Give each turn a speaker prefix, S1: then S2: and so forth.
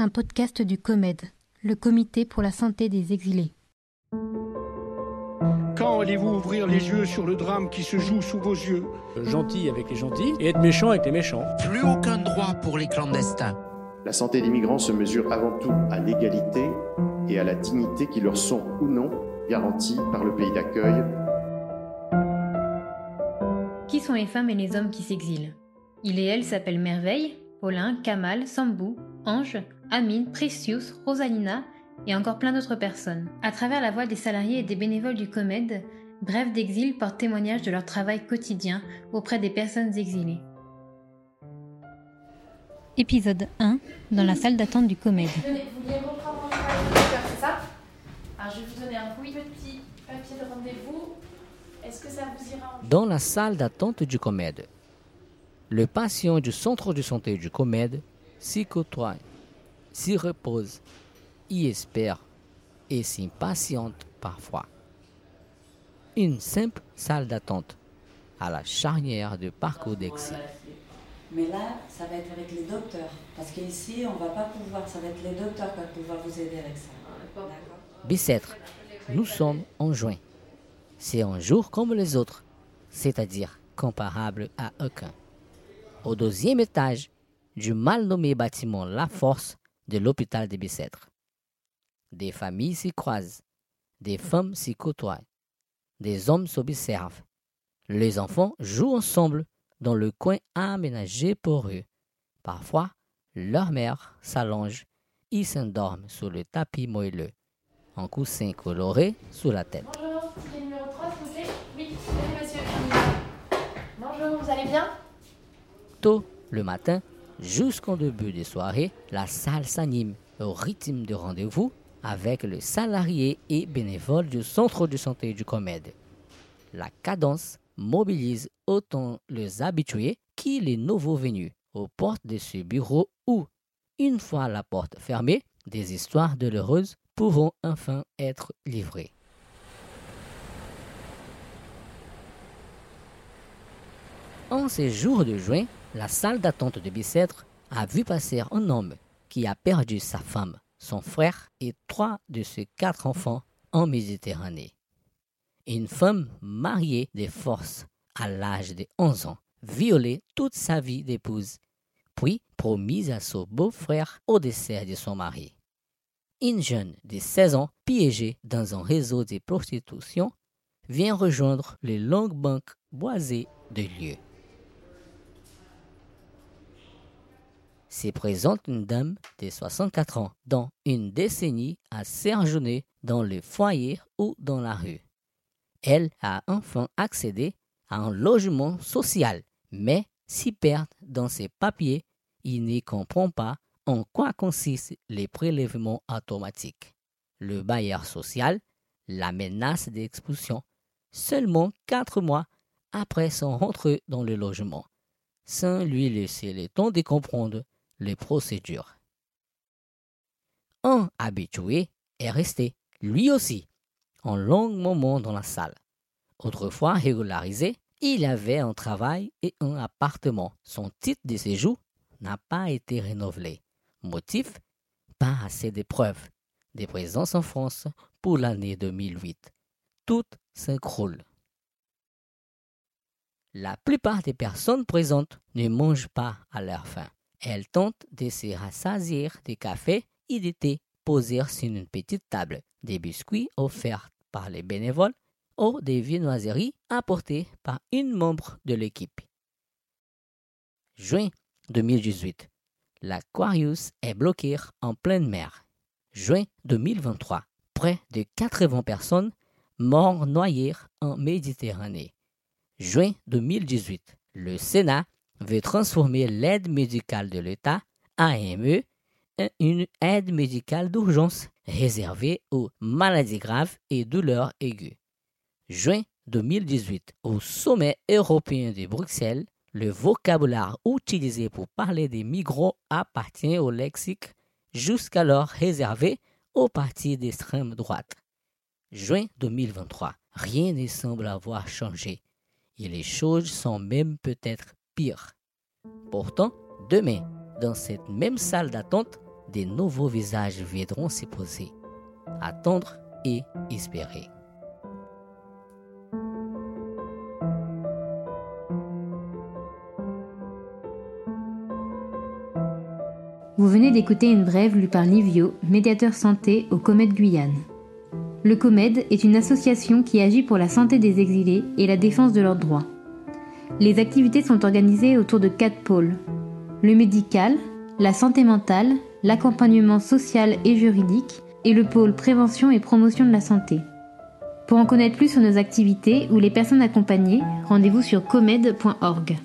S1: un podcast du COMED, le Comité pour la santé des exilés.
S2: Quand allez-vous ouvrir les yeux sur le drame qui se joue sous vos yeux
S3: Gentil avec les gentils et être méchant avec les méchants.
S4: Plus aucun droit pour les clandestins.
S5: La santé des migrants se mesure avant tout à l'égalité et à la dignité qui leur sont ou non garanties par le pays d'accueil.
S1: Qui sont les femmes et les hommes qui s'exilent? Il et elle s'appellent Merveille, Paulin, Kamal, Sambou, Ange, Amine, Precious, Rosalina et encore plein d'autres personnes. À travers la voix des salariés et des bénévoles du COMED, Bref d'exil porte témoignage de leur travail quotidien auprès des personnes exilées. Épisode 1 dans la salle d'attente du COMED.
S6: Vous vouliez reprendre un c'est ça? Alors je vais vous donner un petit papier de rendez-vous. Est-ce que ça vous ira
S7: Dans la salle d'attente du COMED, le patient du centre de santé du COMED s'y côtoie, s'y repose, y espère et s'impatiente parfois. Une simple salle d'attente à la charnière de parcours d'exil.
S8: Mais là, ça va être avec les docteurs. Parce qu'ici, on va pas pouvoir, ça va être les docteurs qui vont pouvoir vous aider avec ça.
S7: Bicêtre, nous sommes en juin. C'est un jour comme les autres, c'est-à-dire comparable à aucun. Au deuxième étage du mal nommé bâtiment La Force de l'hôpital de Bicêtre. Des familles s'y croisent, des femmes s'y côtoient, des hommes s'observent. Les enfants jouent ensemble dans le coin aménagé pour eux. Parfois, leur mère s'allonge et s'endorment sur le tapis moelleux, un coussin coloré sous la tête.
S6: Bonjour, numéro 3, s'il vous plaît Oui, monsieur. Bonjour, vous allez bien?
S7: Tôt le matin, jusqu'en début des soirées, la salle s'anime au rythme de rendez-vous avec le salarié et bénévole du centre de santé du COMED. La cadence mobilise autant les habitués que les nouveaux venus aux portes de ce bureau où, une fois la porte fermée, des histoires douloureuses pourront enfin être livrées. En ces jours de juin, la salle d'attente de Bicêtre a vu passer un homme qui a perdu sa femme, son frère et trois de ses quatre enfants en Méditerranée. Une femme mariée de force à l'âge de 11 ans, violée toute sa vie d'épouse, puis promise à son beau-frère au décès de son mari. Une jeune de 16 ans, piégée dans un réseau de prostitution, vient rejoindre les longues banques boisées de lieux. S'y présente une dame de 64 ans, dont une décennie à séjourné dans le foyer ou dans la rue. Elle a enfin accédé à un logement social, mais s'y perd dans ses papiers, il ne comprend pas en quoi consistent les prélèvements automatiques. Le bailleur social la menace d'expulsion seulement quatre mois après son rentrée dans le logement, sans lui laisser le temps de comprendre les procédures. Un habitué est resté, lui aussi, un long moment dans la salle. Autrefois régularisé, il avait un travail et un appartement. Son titre de séjour n'a pas été renouvelé. Motif Pas assez de preuves de présence en France pour l'année 2008. Tout s'écroule. La plupart des personnes présentes ne mangent pas à leur faim. Elle tente de se rassasier des cafés et de thé posés sur une petite table, des biscuits offerts par les bénévoles ou des viennoiseries apportées par une membre de l'équipe. Juin 2018. L'Aquarius est bloqué en pleine mer. Juin 2023. Près de 80 personnes mortes noyées en Méditerranée. Juin 2018. Le Sénat veut transformer l'aide médicale de l'État, AME, en une aide médicale d'urgence réservée aux maladies graves et douleurs aiguës. Juin 2018, au sommet européen de Bruxelles, le vocabulaire utilisé pour parler des migrants appartient au lexique jusqu'alors réservé aux partis d'extrême droite. Juin 2023, rien ne semble avoir changé et les choses sont même peut-être Pourtant, demain, dans cette même salle d'attente, des nouveaux visages viendront s'y poser. Attendre et espérer.
S1: Vous venez d'écouter une brève lue par Livio, médiateur santé au Comède Guyane. Le Comède est une association qui agit pour la santé des exilés et la défense de leurs droits. Les activités sont organisées autour de quatre pôles. Le médical, la santé mentale, l'accompagnement social et juridique et le pôle prévention et promotion de la santé. Pour en connaître plus sur nos activités ou les personnes accompagnées, rendez-vous sur comède.org.